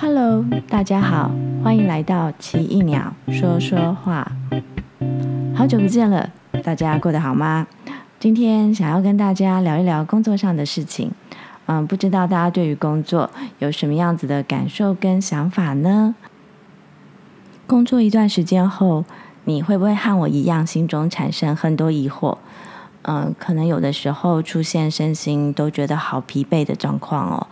Hello，大家好，欢迎来到奇异鸟说说话。好久不见了，大家过得好吗？今天想要跟大家聊一聊工作上的事情。嗯，不知道大家对于工作有什么样子的感受跟想法呢？工作一段时间后，你会不会和我一样，心中产生很多疑惑？嗯，可能有的时候出现身心都觉得好疲惫的状况哦。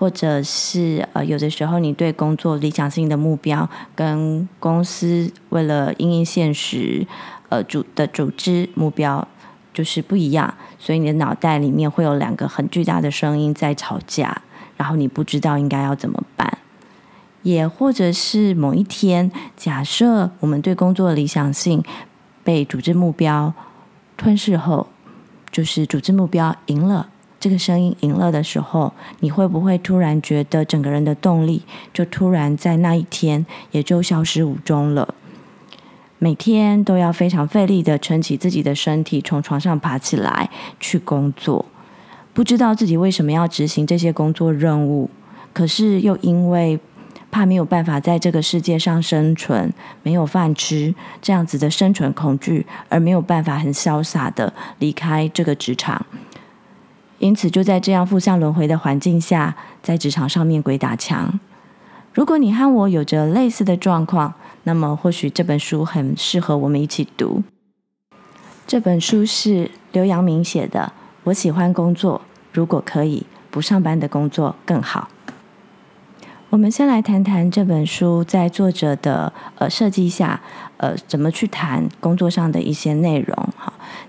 或者是呃，有的时候你对工作理想性的目标跟公司为了因应现实呃组的组织目标就是不一样，所以你的脑袋里面会有两个很巨大的声音在吵架，然后你不知道应该要怎么办。也或者是某一天，假设我们对工作的理想性被组织目标吞噬后，就是组织目标赢了。这个声音赢了的时候，你会不会突然觉得整个人的动力就突然在那一天也就消失无踪了？每天都要非常费力地撑起自己的身体，从床上爬起来去工作，不知道自己为什么要执行这些工作任务，可是又因为怕没有办法在这个世界上生存，没有饭吃，这样子的生存恐惧，而没有办法很潇洒地离开这个职场。因此，就在这样负向轮回的环境下，在职场上面鬼打墙。如果你和我有着类似的状况，那么或许这本书很适合我们一起读。这本书是刘阳明写的。我喜欢工作，如果可以，不上班的工作更好。我们先来谈谈这本书在作者的呃设计下，呃怎么去谈工作上的一些内容。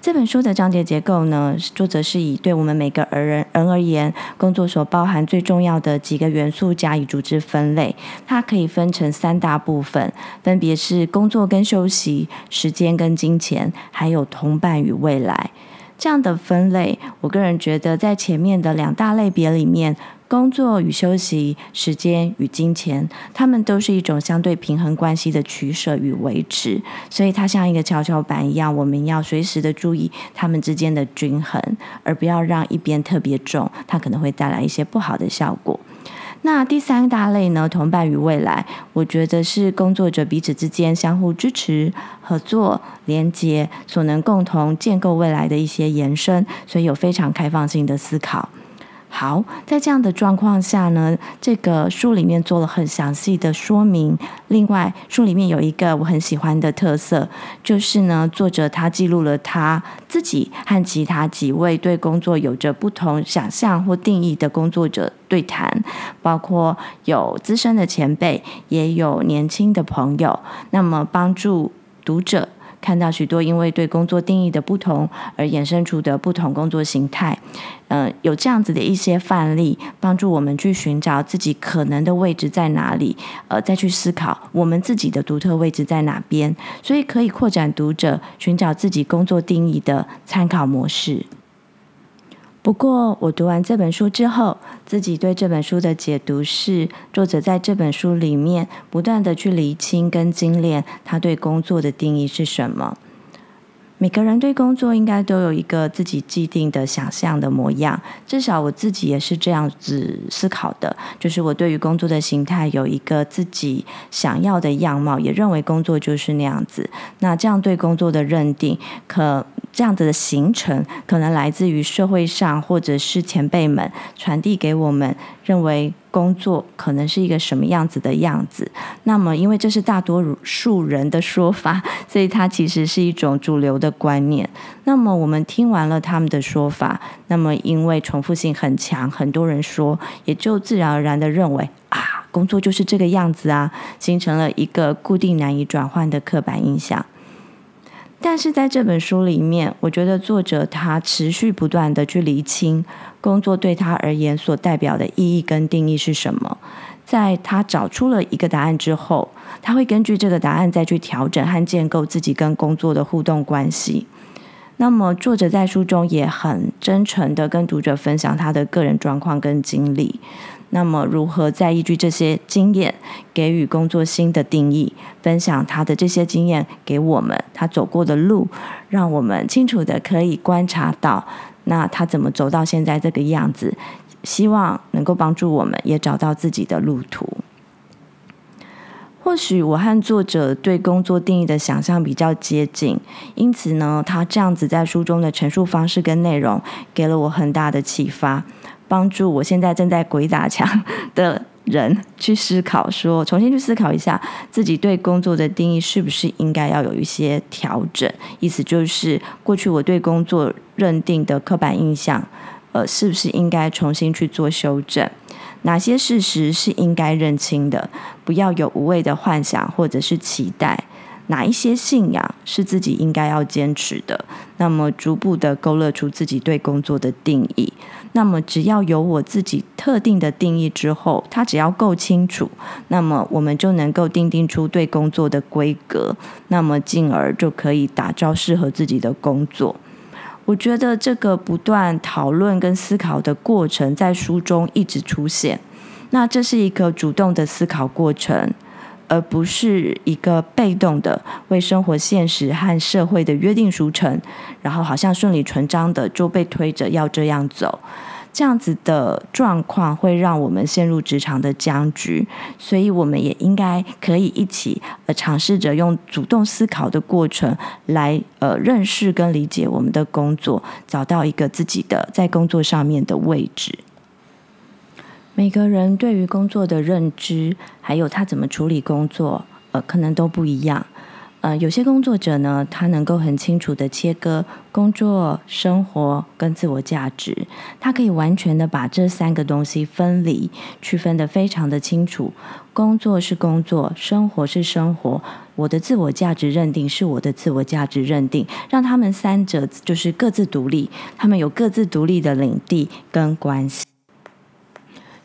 这本书的章节结构呢，作者是以对我们每个人人而言，工作所包含最重要的几个元素加以组织分类。它可以分成三大部分，分别是工作跟休息、时间跟金钱，还有同伴与未来。这样的分类，我个人觉得在前面的两大类别里面。工作与休息、时间与金钱，它们都是一种相对平衡关系的取舍与维持，所以它像一个跷跷板一样，我们要随时的注意它们之间的均衡，而不要让一边特别重，它可能会带来一些不好的效果。那第三大类呢，同伴与未来，我觉得是工作者彼此之间相互支持、合作、连结，所能共同建构未来的一些延伸，所以有非常开放性的思考。好，在这样的状况下呢，这个书里面做了很详细的说明。另外，书里面有一个我很喜欢的特色，就是呢，作者他记录了他自己和其他几位对工作有着不同想象或定义的工作者对谈，包括有资深的前辈，也有年轻的朋友，那么帮助读者。看到许多因为对工作定义的不同而衍生出的不同工作形态，嗯、呃，有这样子的一些范例，帮助我们去寻找自己可能的位置在哪里，呃，再去思考我们自己的独特位置在哪边，所以可以扩展读者寻找自己工作定义的参考模式。不过，我读完这本书之后，自己对这本书的解读是：作者在这本书里面不断地去厘清跟精炼他对工作的定义是什么。每个人对工作应该都有一个自己既定的想象的模样，至少我自己也是这样子思考的，就是我对于工作的形态有一个自己想要的样貌，也认为工作就是那样子。那这样对工作的认定，可。这样子的形成，可能来自于社会上或者是前辈们传递给我们，认为工作可能是一个什么样子的样子。那么，因为这是大多数人的说法，所以它其实是一种主流的观念。那么，我们听完了他们的说法，那么因为重复性很强，很多人说，也就自然而然的认为啊，工作就是这个样子啊，形成了一个固定难以转换的刻板印象。但是在这本书里面，我觉得作者他持续不断地去厘清工作对他而言所代表的意义跟定义是什么。在他找出了一个答案之后，他会根据这个答案再去调整和建构自己跟工作的互动关系。那么，作者在书中也很真诚地跟读者分享他的个人状况跟经历。那么，如何再依据这些经验给予工作新的定义？分享他的这些经验给我们，他走过的路，让我们清楚地可以观察到，那他怎么走到现在这个样子？希望能够帮助我们也找到自己的路途。或许我和作者对工作定义的想象比较接近，因此呢，他这样子在书中的陈述方式跟内容，给了我很大的启发，帮助我现在正在鬼打墙 的人去思考说，重新去思考一下自己对工作的定义是不是应该要有一些调整。意思就是，过去我对工作认定的刻板印象，呃，是不是应该重新去做修正？哪些事实是应该认清的？不要有无谓的幻想或者是期待。哪一些信仰是自己应该要坚持的？那么逐步的勾勒出自己对工作的定义。那么只要有我自己特定的定义之后，它只要够清楚，那么我们就能够定定出对工作的规格。那么进而就可以打造适合自己的工作。我觉得这个不断讨论跟思考的过程，在书中一直出现。那这是一个主动的思考过程，而不是一个被动的为生活现实和社会的约定俗成，然后好像顺理成章的就被推着要这样走。这样子的状况会让我们陷入职场的僵局，所以我们也应该可以一起呃尝试着用主动思考的过程来呃认识跟理解我们的工作，找到一个自己的在工作上面的位置。每个人对于工作的认知，还有他怎么处理工作，呃，可能都不一样。呃，有些工作者呢，他能够很清楚的切割工作、生活跟自我价值，他可以完全的把这三个东西分离，区分得非常的清楚。工作是工作，生活是生活，我的自我价值认定是我的自我价值认定，让他们三者就是各自独立，他们有各自独立的领地跟关系。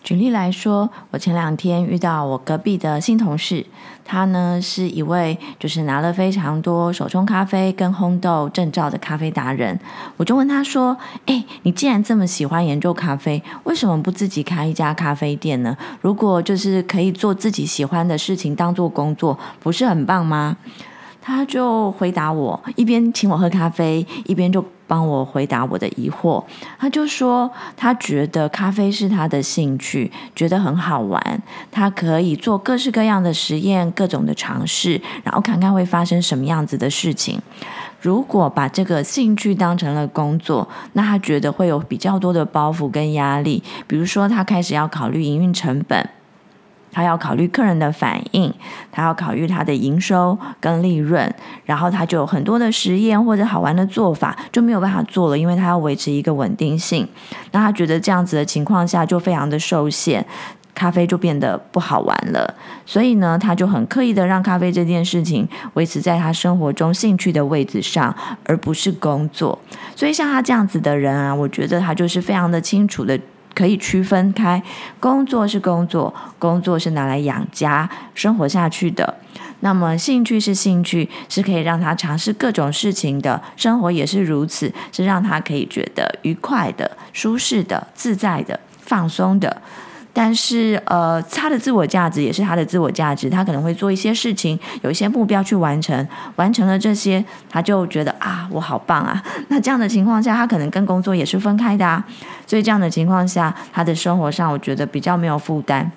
举例来说，我前两天遇到我隔壁的新同事，他呢是一位就是拿了非常多手冲咖啡跟烘豆证照的咖啡达人。我就问他说：“哎，你既然这么喜欢研究咖啡，为什么不自己开一家咖啡店呢？如果就是可以做自己喜欢的事情当做工作，不是很棒吗？”他就回答我，一边请我喝咖啡，一边就帮我回答我的疑惑。他就说，他觉得咖啡是他的兴趣，觉得很好玩，他可以做各式各样的实验，各种的尝试，然后看看会发生什么样子的事情。如果把这个兴趣当成了工作，那他觉得会有比较多的包袱跟压力，比如说他开始要考虑营运成本。他要考虑客人的反应，他要考虑他的营收跟利润，然后他就有很多的实验或者好玩的做法就没有办法做了，因为他要维持一个稳定性。那他觉得这样子的情况下就非常的受限，咖啡就变得不好玩了。所以呢，他就很刻意的让咖啡这件事情维持在他生活中兴趣的位置上，而不是工作。所以像他这样子的人啊，我觉得他就是非常的清楚的。可以区分开，工作是工作，工作是拿来养家生活下去的。那么兴趣是兴趣，是可以让他尝试各种事情的。生活也是如此，是让他可以觉得愉快的、舒适的、自在的、放松的。但是，呃，他的自我价值也是他的自我价值。他可能会做一些事情，有一些目标去完成，完成了这些，他就觉得啊，我好棒啊。那这样的情况下，他可能跟工作也是分开的啊。所以这样的情况下，他的生活上，我觉得比较没有负担，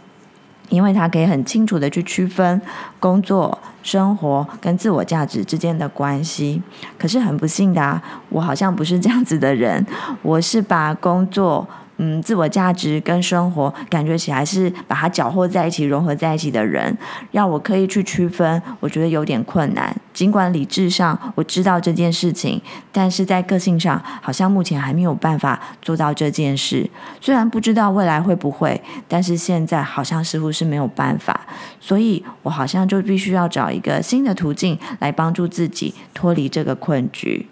因为他可以很清楚的去区分工作、生活跟自我价值之间的关系。可是很不幸的啊，我好像不是这样子的人，我是把工作。嗯，自我价值跟生活感觉起来是把它搅和在一起、融合在一起的人，让我刻意去区分，我觉得有点困难。尽管理智上我知道这件事情，但是在个性上好像目前还没有办法做到这件事。虽然不知道未来会不会，但是现在好像似乎是没有办法，所以我好像就必须要找一个新的途径来帮助自己脱离这个困局。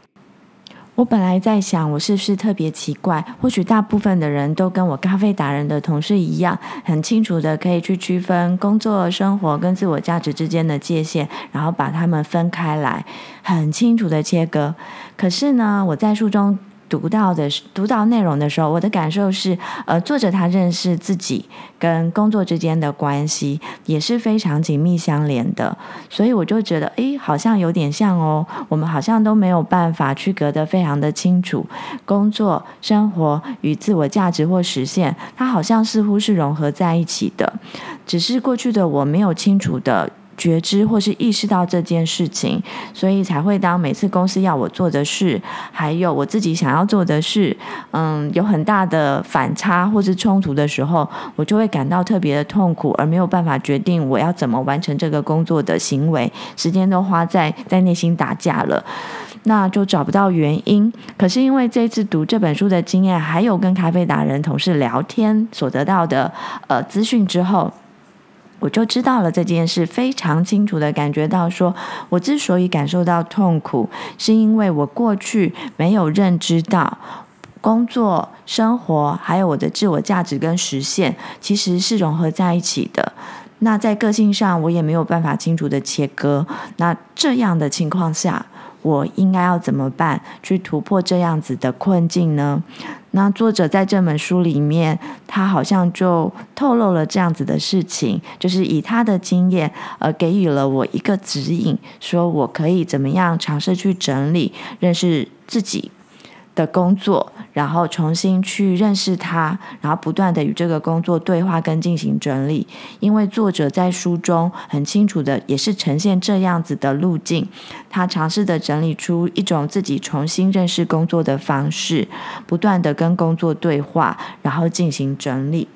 我本来在想，我是不是特别奇怪？或许大部分的人都跟我咖啡达人的同事一样，很清楚的可以去区分工作、生活跟自我价值之间的界限，然后把它们分开来，很清楚的切割。可是呢，我在书中。读到的读到内容的时候，我的感受是，呃，作者他认识自己跟工作之间的关系也是非常紧密相连的，所以我就觉得，诶，好像有点像哦，我们好像都没有办法区隔得非常的清楚，工作、生活与自我价值或实现，它好像似乎是融合在一起的，只是过去的我没有清楚的。觉知或是意识到这件事情，所以才会当每次公司要我做的事，还有我自己想要做的事，嗯，有很大的反差或是冲突的时候，我就会感到特别的痛苦，而没有办法决定我要怎么完成这个工作的行为，时间都花在在内心打架了，那就找不到原因。可是因为这次读这本书的经验，还有跟咖啡达人同事聊天所得到的呃资讯之后。我就知道了这件事，非常清楚地感觉到说，我之所以感受到痛苦，是因为我过去没有认知到工作、生活，还有我的自我价值跟实现，其实是融合在一起的。那在个性上，我也没有办法清楚地切割。那这样的情况下，我应该要怎么办，去突破这样子的困境呢？那作者在这本书里面，他好像就透露了这样子的事情，就是以他的经验，呃，给予了我一个指引，说我可以怎么样尝试去整理、认识自己。的工作，然后重新去认识它，然后不断地与这个工作对话跟进行整理。因为作者在书中很清楚的，也是呈现这样子的路径。他尝试的整理出一种自己重新认识工作的方式，不断地跟工作对话，然后进行整理，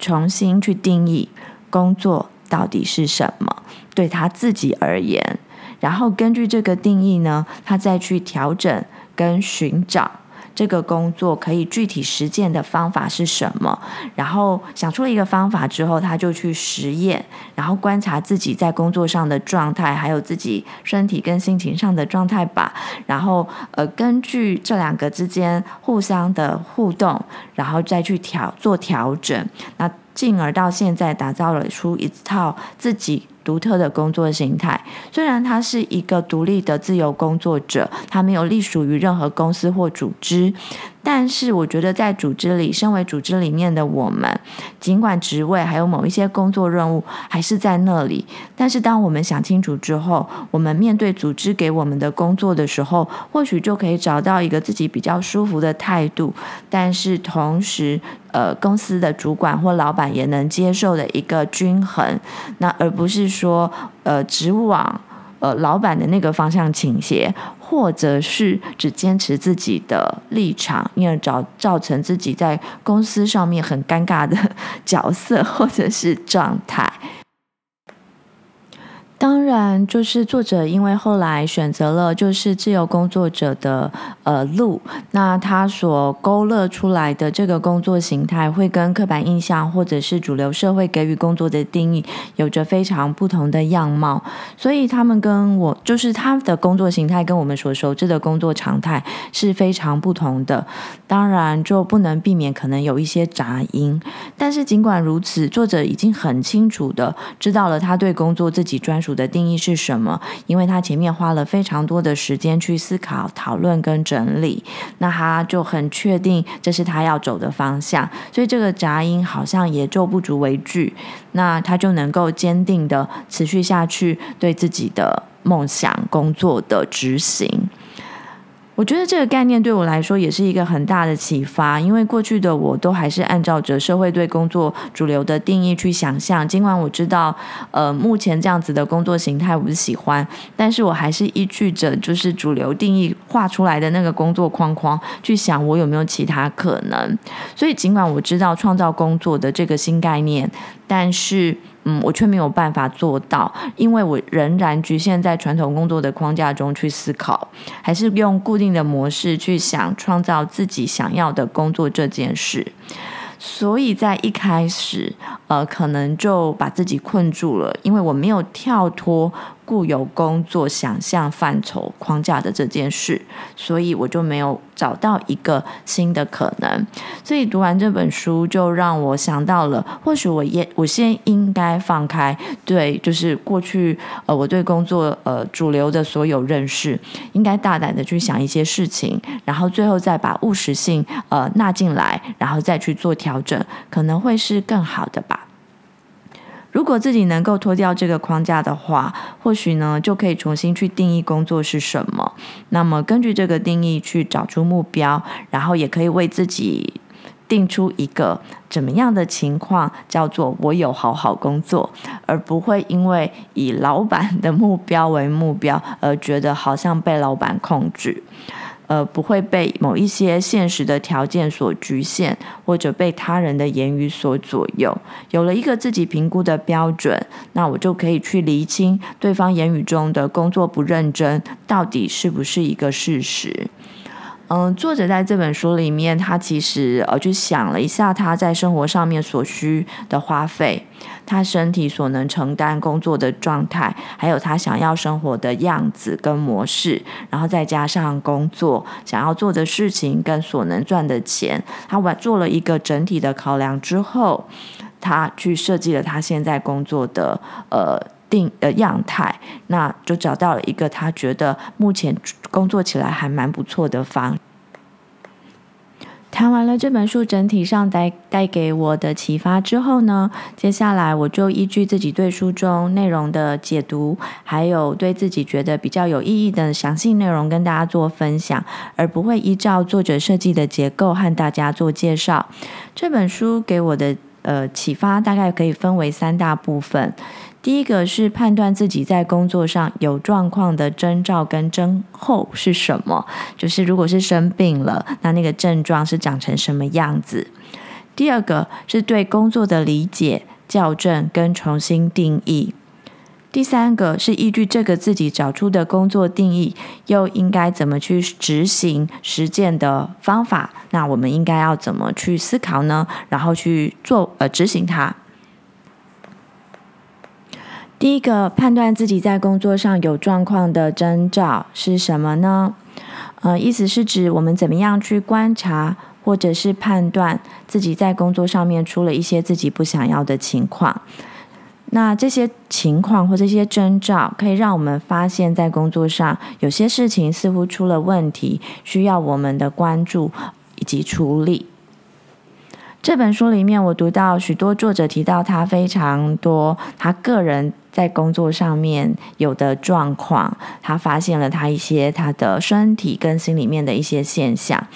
重新去定义工作到底是什么，对他自己而言。然后根据这个定义呢，他再去调整。跟寻找这个工作可以具体实践的方法是什么？然后想出了一个方法之后，他就去实验，然后观察自己在工作上的状态，还有自己身体跟心情上的状态吧。然后呃，根据这两个之间互相的互动，然后再去调做调整。那进而到现在打造了出一套自己。独特的工作形态。虽然他是一个独立的自由工作者，他没有隶属于任何公司或组织。但是我觉得，在组织里，身为组织里面的我们，尽管职位还有某一些工作任务还是在那里，但是当我们想清楚之后，我们面对组织给我们的工作的时候，或许就可以找到一个自己比较舒服的态度。但是同时，呃，公司的主管或老板也能接受的一个均衡，那而不是说，呃，只往呃老板的那个方向倾斜。或者是只坚持自己的立场，因而造造成自己在公司上面很尴尬的角色或者是状态。当然，就是作者因为后来选择了就是自由工作者的呃路，那他所勾勒出来的这个工作形态，会跟刻板印象或者是主流社会给予工作的定义有着非常不同的样貌，所以他们跟我就是他的工作形态跟我们所熟知的工作常态是非常不同的。当然，就不能避免可能有一些杂音，但是尽管如此，作者已经很清楚的知道了他对工作自己专属。主的定义是什么？因为他前面花了非常多的时间去思考、讨论跟整理，那他就很确定这是他要走的方向，所以这个杂音好像也就不足为惧，那他就能够坚定的持续下去对自己的梦想工作的执行。我觉得这个概念对我来说也是一个很大的启发，因为过去的我都还是按照着社会对工作主流的定义去想象，尽管我知道，呃，目前这样子的工作形态我不喜欢，但是我还是依据着就是主流定义画出来的那个工作框框去想，我有没有其他可能。所以尽管我知道创造工作的这个新概念，但是。嗯，我却没有办法做到，因为我仍然局限在传统工作的框架中去思考，还是用固定的模式去想创造自己想要的工作这件事。所以在一开始，呃，可能就把自己困住了，因为我没有跳脱。固有工作想象范畴框架的这件事，所以我就没有找到一个新的可能。所以读完这本书，就让我想到了，或许我也我先应该放开对，就是过去呃我对工作呃主流的所有认识，应该大胆的去想一些事情，然后最后再把务实性呃纳进来，然后再去做调整，可能会是更好的吧。如果自己能够脱掉这个框架的话，或许呢就可以重新去定义工作是什么。那么根据这个定义去找出目标，然后也可以为自己定出一个怎么样的情况叫做我有好好工作，而不会因为以老板的目标为目标而觉得好像被老板控制。呃，不会被某一些现实的条件所局限，或者被他人的言语所左右。有了一个自己评估的标准，那我就可以去厘清对方言语中的工作不认真，到底是不是一个事实。嗯，作者在这本书里面，他其实呃去想了一下他在生活上面所需的花费，他身体所能承担工作的状态，还有他想要生活的样子跟模式，然后再加上工作想要做的事情跟所能赚的钱，他完做了一个整体的考量之后，他去设计了他现在工作的呃。定的样态，那就找到了一个他觉得目前工作起来还蛮不错的方。谈完了这本书整体上带带给我的启发之后呢，接下来我就依据自己对书中内容的解读，还有对自己觉得比较有意义的详细内容跟大家做分享，而不会依照作者设计的结构和大家做介绍。这本书给我的呃启发大概可以分为三大部分。第一个是判断自己在工作上有状况的征兆跟征候是什么，就是如果是生病了，那那个症状是长成什么样子。第二个是对工作的理解、校正跟重新定义。第三个是依据这个自己找出的工作定义，又应该怎么去执行实践的方法？那我们应该要怎么去思考呢？然后去做呃执行它。第一个判断自己在工作上有状况的征兆是什么呢？呃，意思是指我们怎么样去观察或者是判断自己在工作上面出了一些自己不想要的情况。那这些情况或这些征兆可以让我们发现，在工作上有些事情似乎出了问题，需要我们的关注以及处理。这本书里面，我读到许多作者提到他非常多他个人在工作上面有的状况，他发现了他一些他的身体跟心里面的一些现象。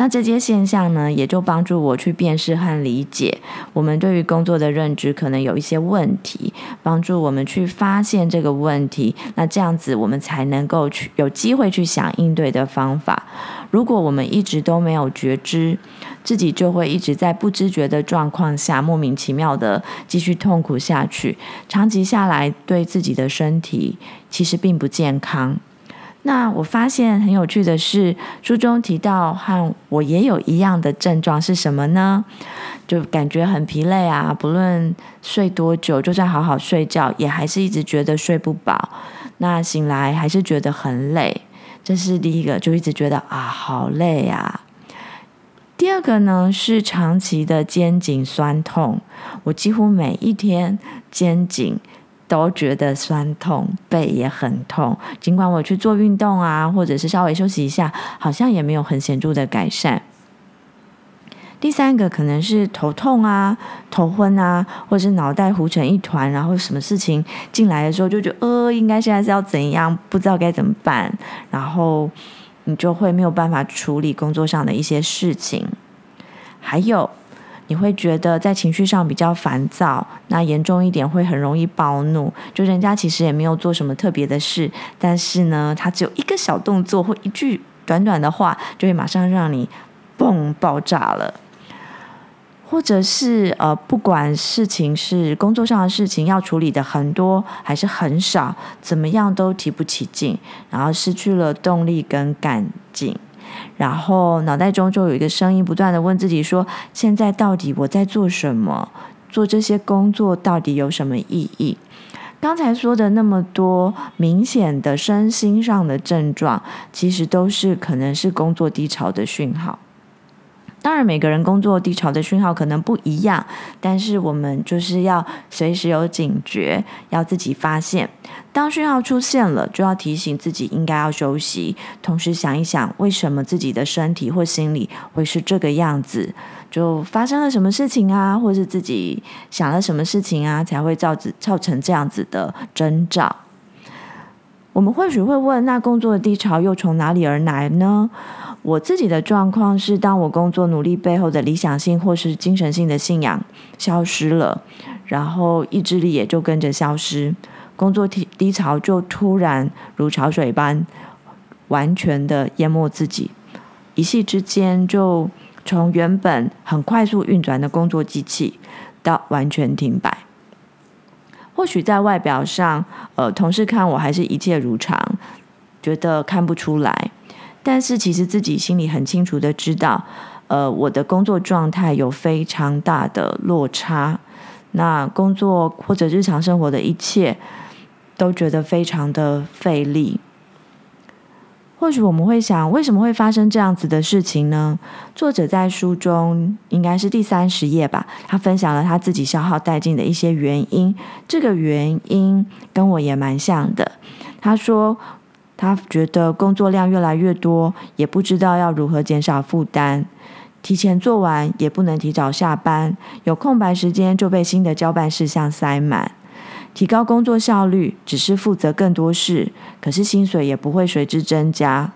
那这些现象呢，也就帮助我去辨识和理解我们对于工作的认知可能有一些问题，帮助我们去发现这个问题。那这样子，我们才能够去有机会去想应对的方法。如果我们一直都没有觉知，自己就会一直在不知觉的状况下莫名其妙的继续痛苦下去，长期下来对自己的身体其实并不健康。那我发现很有趣的是，书中提到和我也有一样的症状是什么呢？就感觉很疲累啊，不论睡多久，就算好好睡觉，也还是一直觉得睡不饱。那醒来还是觉得很累，这是第一个，就一直觉得啊，好累啊。第二个呢，是长期的肩颈酸痛，我几乎每一天肩颈。都觉得酸痛，背也很痛。尽管我去做运动啊，或者是稍微休息一下，好像也没有很显著的改善。第三个可能是头痛啊、头昏啊，或者是脑袋糊成一团，然后什么事情进来的时候就觉得呃，应该现在是要怎样，不知道该怎么办，然后你就会没有办法处理工作上的一些事情，还有。你会觉得在情绪上比较烦躁，那严重一点会很容易暴怒。就人家其实也没有做什么特别的事，但是呢，他只有一个小动作或一句短短的话，就会马上让你嘣爆炸了。或者是呃，不管事情是工作上的事情要处理的很多还是很少，怎么样都提不起劲，然后失去了动力跟干劲。然后脑袋中就有一个声音不断的问自己说：“现在到底我在做什么？做这些工作到底有什么意义？”刚才说的那么多明显的身心上的症状，其实都是可能是工作低潮的讯号。当然，每个人工作低潮的讯号可能不一样，但是我们就是要随时有警觉，要自己发现。当讯号出现了，就要提醒自己应该要休息，同时想一想为什么自己的身体或心理会是这个样子，就发生了什么事情啊，或是自己想了什么事情啊，才会造造成这样子的征兆。我们或许会问，那工作的低潮又从哪里而来呢？我自己的状况是，当我工作努力背后的理想性或是精神性的信仰消失了，然后意志力也就跟着消失，工作低低潮就突然如潮水般完全的淹没自己，一夕之间就从原本很快速运转的工作机器到完全停摆。或许在外表上，呃，同事看我还是一切如常，觉得看不出来。但是其实自己心里很清楚的知道，呃，我的工作状态有非常大的落差。那工作或者日常生活的一切，都觉得非常的费力。或许我们会想，为什么会发生这样子的事情呢？作者在书中应该是第三十页吧，他分享了他自己消耗殆尽的一些原因。这个原因跟我也蛮像的。他说。他觉得工作量越来越多，也不知道要如何减少负担。提前做完也不能提早下班，有空白时间就被新的交办事项塞满。提高工作效率只是负责更多事，可是薪水也不会随之增加。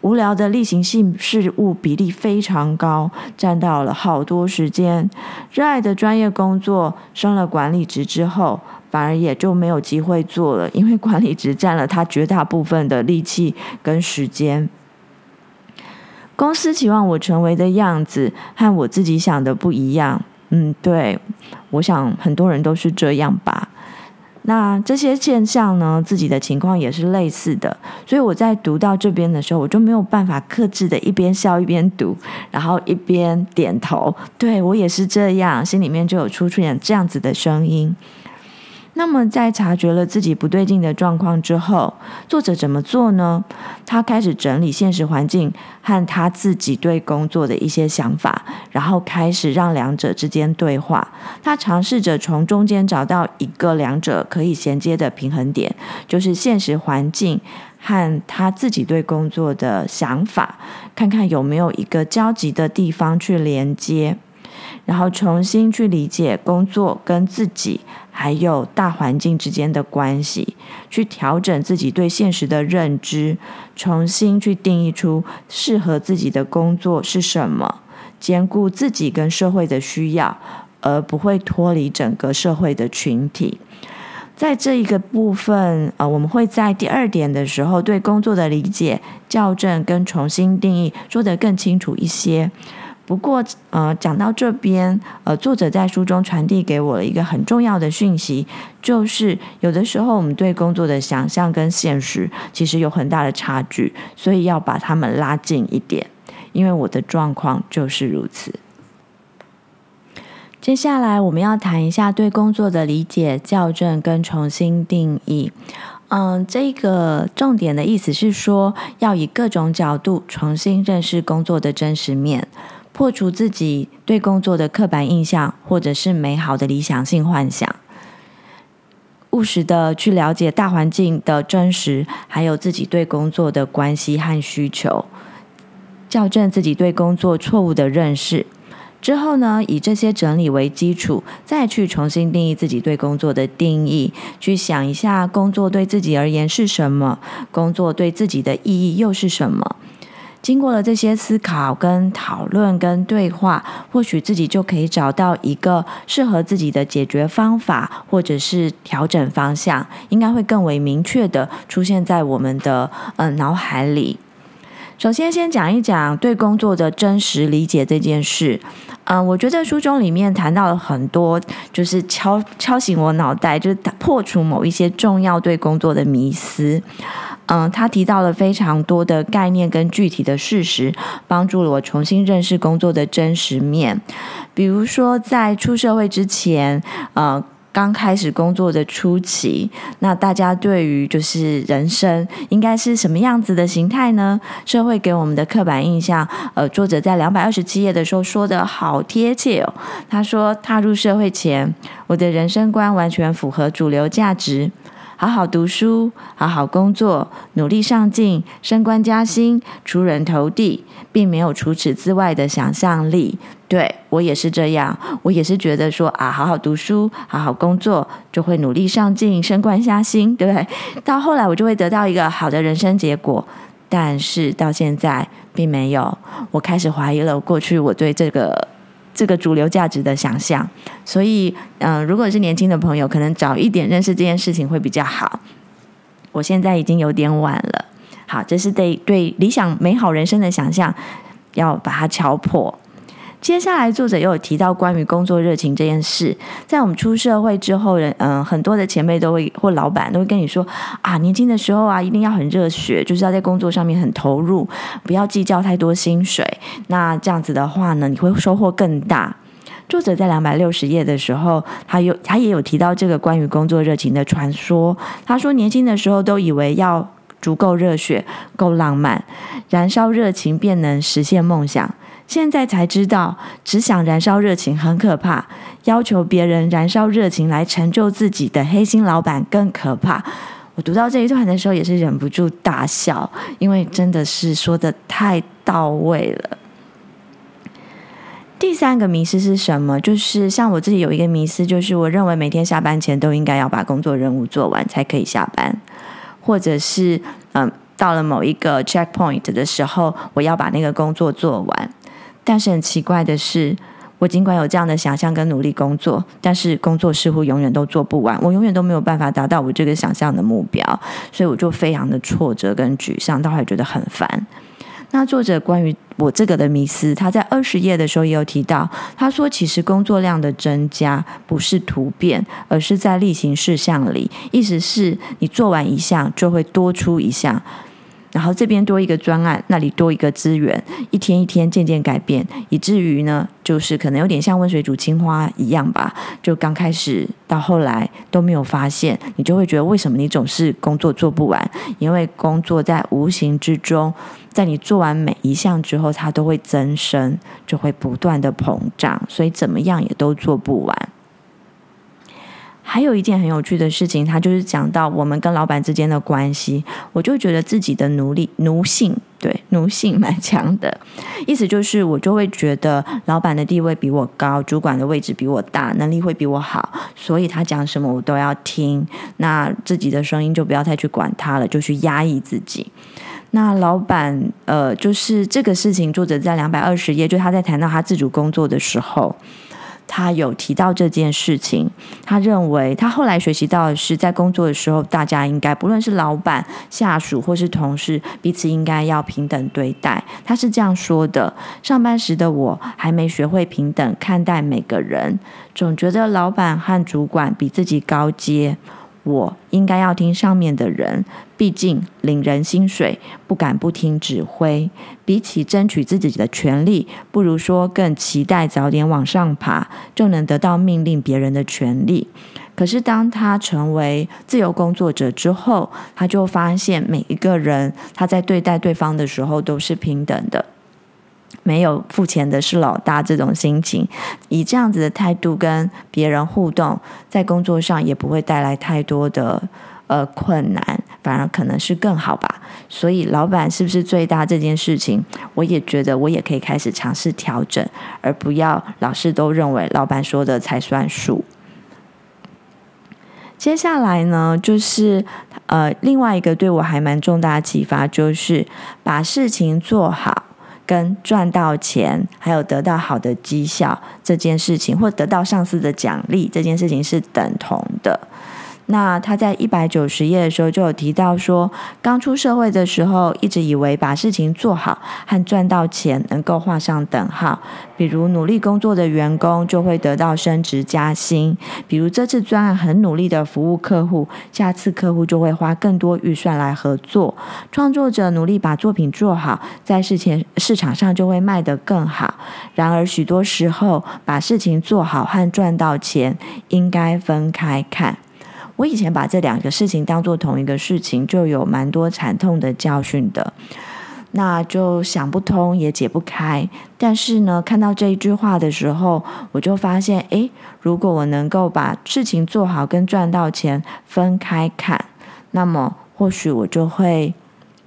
无聊的例行性事务比例非常高，占到了好多时间。热爱的专业工作升了管理职之后，反而也就没有机会做了，因为管理职占了他绝大部分的力气跟时间。公司期望我成为的样子和我自己想的不一样。嗯，对，我想很多人都是这样吧。那这些现象呢，自己的情况也是类似的，所以我在读到这边的时候，我就没有办法克制的一边笑一边读，然后一边点头。对，我也是这样，心里面就有出现这样子的声音。那么，在察觉了自己不对劲的状况之后，作者怎么做呢？他开始整理现实环境和他自己对工作的一些想法，然后开始让两者之间对话。他尝试着从中间找到一个两者可以衔接的平衡点，就是现实环境和他自己对工作的想法，看看有没有一个交集的地方去连接。然后重新去理解工作跟自己还有大环境之间的关系，去调整自己对现实的认知，重新去定义出适合自己的工作是什么，兼顾自己跟社会的需要，而不会脱离整个社会的群体。在这一个部分，呃，我们会在第二点的时候对工作的理解、校正跟重新定义说得更清楚一些。不过，呃，讲到这边，呃，作者在书中传递给我了一个很重要的讯息，就是有的时候我们对工作的想象跟现实其实有很大的差距，所以要把他们拉近一点。因为我的状况就是如此。接下来我们要谈一下对工作的理解、校正跟重新定义。嗯，这个重点的意思是说，要以各种角度重新认识工作的真实面。破除自己对工作的刻板印象，或者是美好的理想性幻想，务实的去了解大环境的真实，还有自己对工作的关系和需求，校正自己对工作错误的认识。之后呢，以这些整理为基础，再去重新定义自己对工作的定义，去想一下工作对自己而言是什么，工作对自己的意义又是什么。经过了这些思考、跟讨论、跟对话，或许自己就可以找到一个适合自己的解决方法，或者是调整方向，应该会更为明确的出现在我们的嗯脑海里。首先，先讲一讲对工作的真实理解这件事。嗯，我觉得书中里面谈到了很多，就是敲敲醒我脑袋，就是破除某一些重要对工作的迷思。嗯，他提到了非常多的概念跟具体的事实，帮助了我重新认识工作的真实面。比如说，在出社会之前，呃，刚开始工作的初期，那大家对于就是人生应该是什么样子的形态呢？社会给我们的刻板印象，呃，作者在两百二十七页的时候说得好贴切哦。他说，踏入社会前，我的人生观完全符合主流价值。好好读书，好好工作，努力上进，升官加薪，出人头地，并没有除此之外的想象力。对，我也是这样，我也是觉得说啊，好好读书，好好工作，就会努力上进，升官加薪，对不对？到后来我就会得到一个好的人生结果。但是到现在并没有，我开始怀疑了过去我对这个这个主流价值的想象。所以，嗯、如果是年轻的朋友，可能早一点认识这件事情会比较好。我现在已经有点晚了。好，这是对对理想美好人生的想象，要把它敲破。接下来，作者又有提到关于工作热情这件事。在我们出社会之后，人嗯，很多的前辈都会或老板都会跟你说啊，年轻的时候啊，一定要很热血，就是要在工作上面很投入，不要计较太多薪水。那这样子的话呢，你会收获更大。作者在两百六十页的时候，他有他也有提到这个关于工作热情的传说。他说，年轻的时候都以为要足够热血、够浪漫，燃烧热情便能实现梦想。现在才知道，只想燃烧热情很可怕，要求别人燃烧热情来成就自己的黑心老板更可怕。我读到这一段的时候，也是忍不住大笑，因为真的是说得太到位了。第三个迷思是什么？就是像我自己有一个迷思，就是我认为每天下班前都应该要把工作任务做完才可以下班，或者是嗯，到了某一个 checkpoint 的时候，我要把那个工作做完。但是很奇怪的是，我尽管有这样的想象跟努力工作，但是工作似乎永远都做不完，我永远都没有办法达到我这个想象的目标，所以我就非常的挫折跟沮丧，到后觉得很烦。那作者关于我这个的迷思，他在二十页的时候也有提到，他说其实工作量的增加不是突变，而是在例行事项里，意思是你做完一项就会多出一项。然后这边多一个专案，那里多一个资源，一天一天渐渐改变，以至于呢，就是可能有点像温水煮青蛙一样吧。就刚开始到后来都没有发现，你就会觉得为什么你总是工作做不完？因为工作在无形之中，在你做完每一项之后，它都会增生，就会不断的膨胀，所以怎么样也都做不完。还有一件很有趣的事情，他就是讲到我们跟老板之间的关系，我就觉得自己的奴隶奴性，对奴性蛮强的，意思就是我就会觉得老板的地位比我高，主管的位置比我大，能力会比我好，所以他讲什么我都要听，那自己的声音就不要太去管他了，就去压抑自己。那老板呃，就是这个事情，作者在两百二十页，就他在谈到他自主工作的时候。他有提到这件事情，他认为他后来学习到的是，在工作的时候，大家应该不论是老板、下属或是同事，彼此应该要平等对待。他是这样说的：上班时的我还没学会平等看待每个人，总觉得老板和主管比自己高阶。我应该要听上面的人，毕竟领人薪水，不敢不听指挥。比起争取自己的权利，不如说更期待早点往上爬，就能得到命令别人的权利。可是当他成为自由工作者之后，他就发现每一个人他在对待对方的时候都是平等的。没有付钱的是老大这种心情，以这样子的态度跟别人互动，在工作上也不会带来太多的呃困难，反而可能是更好吧。所以老板是不是最大这件事情，我也觉得我也可以开始尝试调整，而不要老是都认为老板说的才算数。接下来呢，就是呃另外一个对我还蛮重大的启发，就是把事情做好。跟赚到钱，还有得到好的绩效这件事情，或得到上司的奖励这件事情是等同的。那他在一百九十页的时候就有提到说，刚出社会的时候，一直以为把事情做好和赚到钱能够画上等号。比如努力工作的员工就会得到升职加薪，比如这次专案很努力的服务客户，下次客户就会花更多预算来合作。创作者努力把作品做好，在事前市场上就会卖得更好。然而许多时候，把事情做好和赚到钱应该分开看。我以前把这两个事情当做同一个事情，就有蛮多惨痛的教训的，那就想不通也解不开。但是呢，看到这一句话的时候，我就发现，诶，如果我能够把事情做好跟赚到钱分开看，那么或许我就会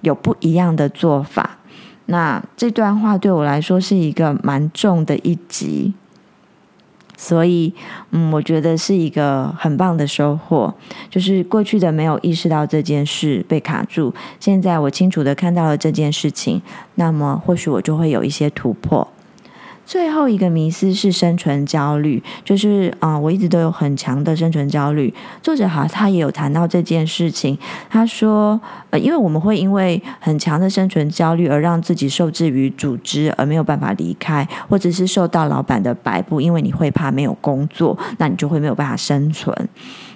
有不一样的做法。那这段话对我来说是一个蛮重的一击。所以，嗯，我觉得是一个很棒的收获，就是过去的没有意识到这件事被卡住，现在我清楚的看到了这件事情，那么或许我就会有一些突破。最后一个迷思是生存焦虑，就是啊、我一直都有很强的生存焦虑。作者哈，他也有谈到这件事情。他说，呃，因为我们会因为很强的生存焦虑而让自己受制于组织，而没有办法离开，或者是受到老板的摆布，因为你会怕没有工作，那你就会没有办法生存。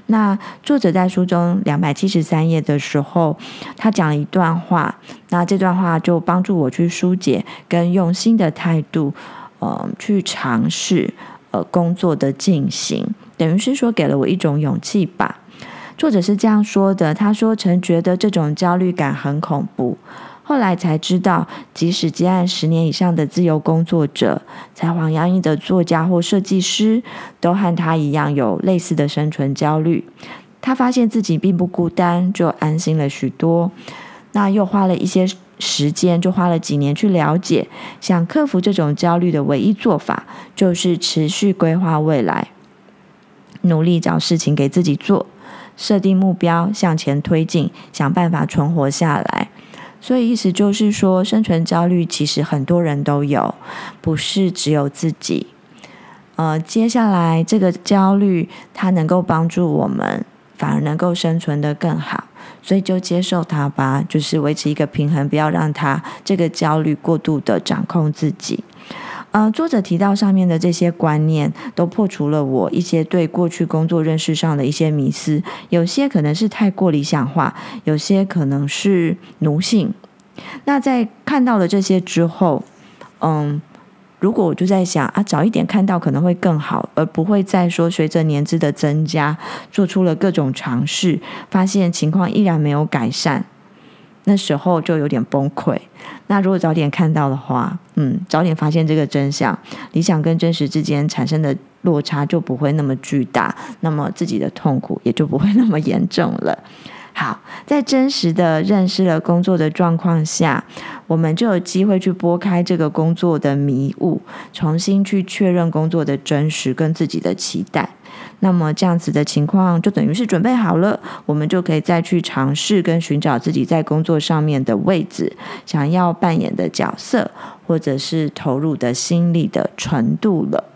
那作者在书中两百七十三页的时候，他讲了一段话，那这段话就帮助我去疏解跟用新的态度。呃，去尝试呃工作的进行，等于是说给了我一种勇气吧。作者是这样说的：他说曾觉得这种焦虑感很恐怖，后来才知道，即使接案十年以上的自由工作者、才华洋溢的作家或设计师，都和他一样有类似的生存焦虑。他发现自己并不孤单，就安心了许多。那又花了一些。时间就花了几年去了解，想克服这种焦虑的唯一做法，就是持续规划未来，努力找事情给自己做，设定目标向前推进，想办法存活下来。所以意思就是说，生存焦虑其实很多人都有，不是只有自己。呃，接下来这个焦虑，它能够帮助我们，反而能够生存得更好。所以就接受它吧，就是维持一个平衡，不要让它这个焦虑过度的掌控自己。呃，作者提到上面的这些观念，都破除了我一些对过去工作认识上的一些迷思，有些可能是太过理想化，有些可能是奴性。那在看到了这些之后，嗯。如果我就在想啊，早一点看到可能会更好，而不会再说随着年资的增加，做出了各种尝试，发现情况依然没有改善，那时候就有点崩溃。那如果早点看到的话，嗯，早点发现这个真相，理想跟真实之间产生的落差就不会那么巨大，那么自己的痛苦也就不会那么严重了。好，在真实的认识了工作的状况下，我们就有机会去拨开这个工作的迷雾，重新去确认工作的真实跟自己的期待。那么这样子的情况，就等于是准备好了，我们就可以再去尝试跟寻找自己在工作上面的位置，想要扮演的角色，或者是投入的心力的程度了。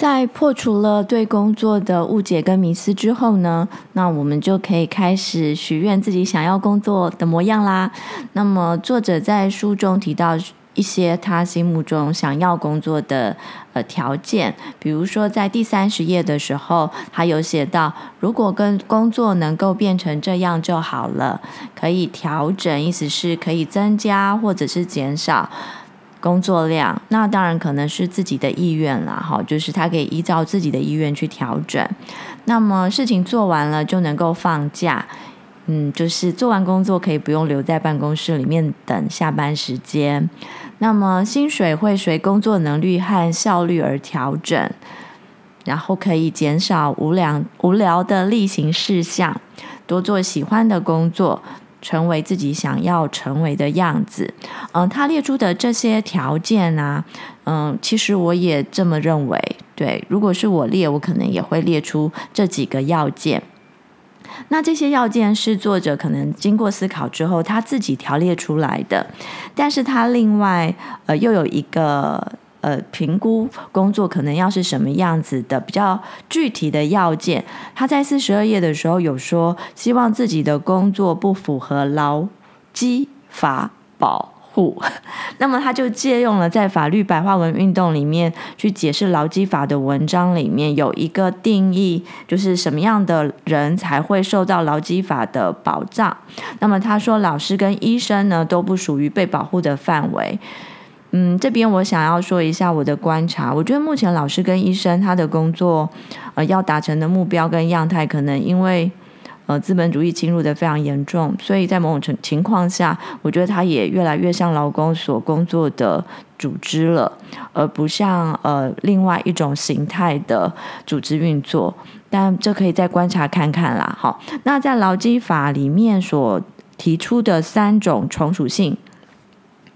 在破除了对工作的误解跟迷思之后呢，那我们就可以开始许愿自己想要工作的模样啦。那么作者在书中提到一些他心目中想要工作的呃条件，比如说在第三十页的时候，他有写到，如果跟工作能够变成这样就好了，可以调整，意思是可以增加或者是减少。工作量，那当然可能是自己的意愿了，哈，就是他可以依照自己的意愿去调整。那么事情做完了就能够放假，嗯，就是做完工作可以不用留在办公室里面等下班时间。那么薪水会随工作能力和效率而调整，然后可以减少无聊无聊的例行事项，多做喜欢的工作。成为自己想要成为的样子，嗯，他列出的这些条件啊，嗯，其实我也这么认为。对，如果是我列，我可能也会列出这几个要件。那这些要件是作者可能经过思考之后他自己条列出来的，但是他另外呃又有一个。呃，评估工作可能要是什么样子的比较具体的要件，他在四十二页的时候有说，希望自己的工作不符合劳基法保护，那么他就借用了在法律白话文运动里面去解释劳基法的文章里面有一个定义，就是什么样的人才会受到劳基法的保障。那么他说，老师跟医生呢都不属于被保护的范围。嗯，这边我想要说一下我的观察。我觉得目前老师跟医生他的工作，呃，要达成的目标跟样态，可能因为呃资本主义侵入的非常严重，所以在某种情情况下，我觉得他也越来越像劳工所工作的组织了，而不像呃另外一种形态的组织运作。但这可以再观察看看啦。好，那在劳基法里面所提出的三种从属性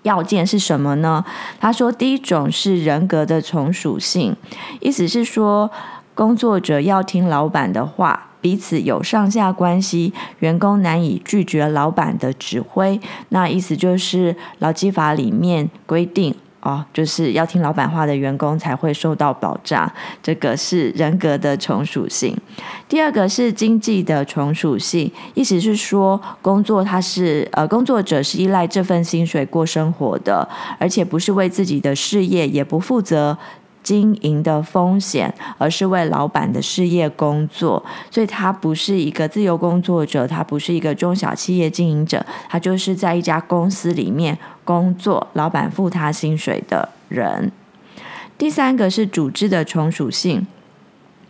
要件是什么呢？他说，第一种是人格的从属性，意思是说，工作者要听老板的话，彼此有上下关系，员工难以拒绝老板的指挥。那意思就是劳基法里面规定。哦，就是要听老板话的员工才会受到保障，这个是人格的从属性。第二个是经济的从属性，意思是说，工作它是呃，工作者是依赖这份薪水过生活的，而且不是为自己的事业，也不负责。经营的风险，而是为老板的事业工作，所以他不是一个自由工作者，他不是一个中小企业经营者，他就是在一家公司里面工作，老板付他薪水的人。第三个是组织的从属性。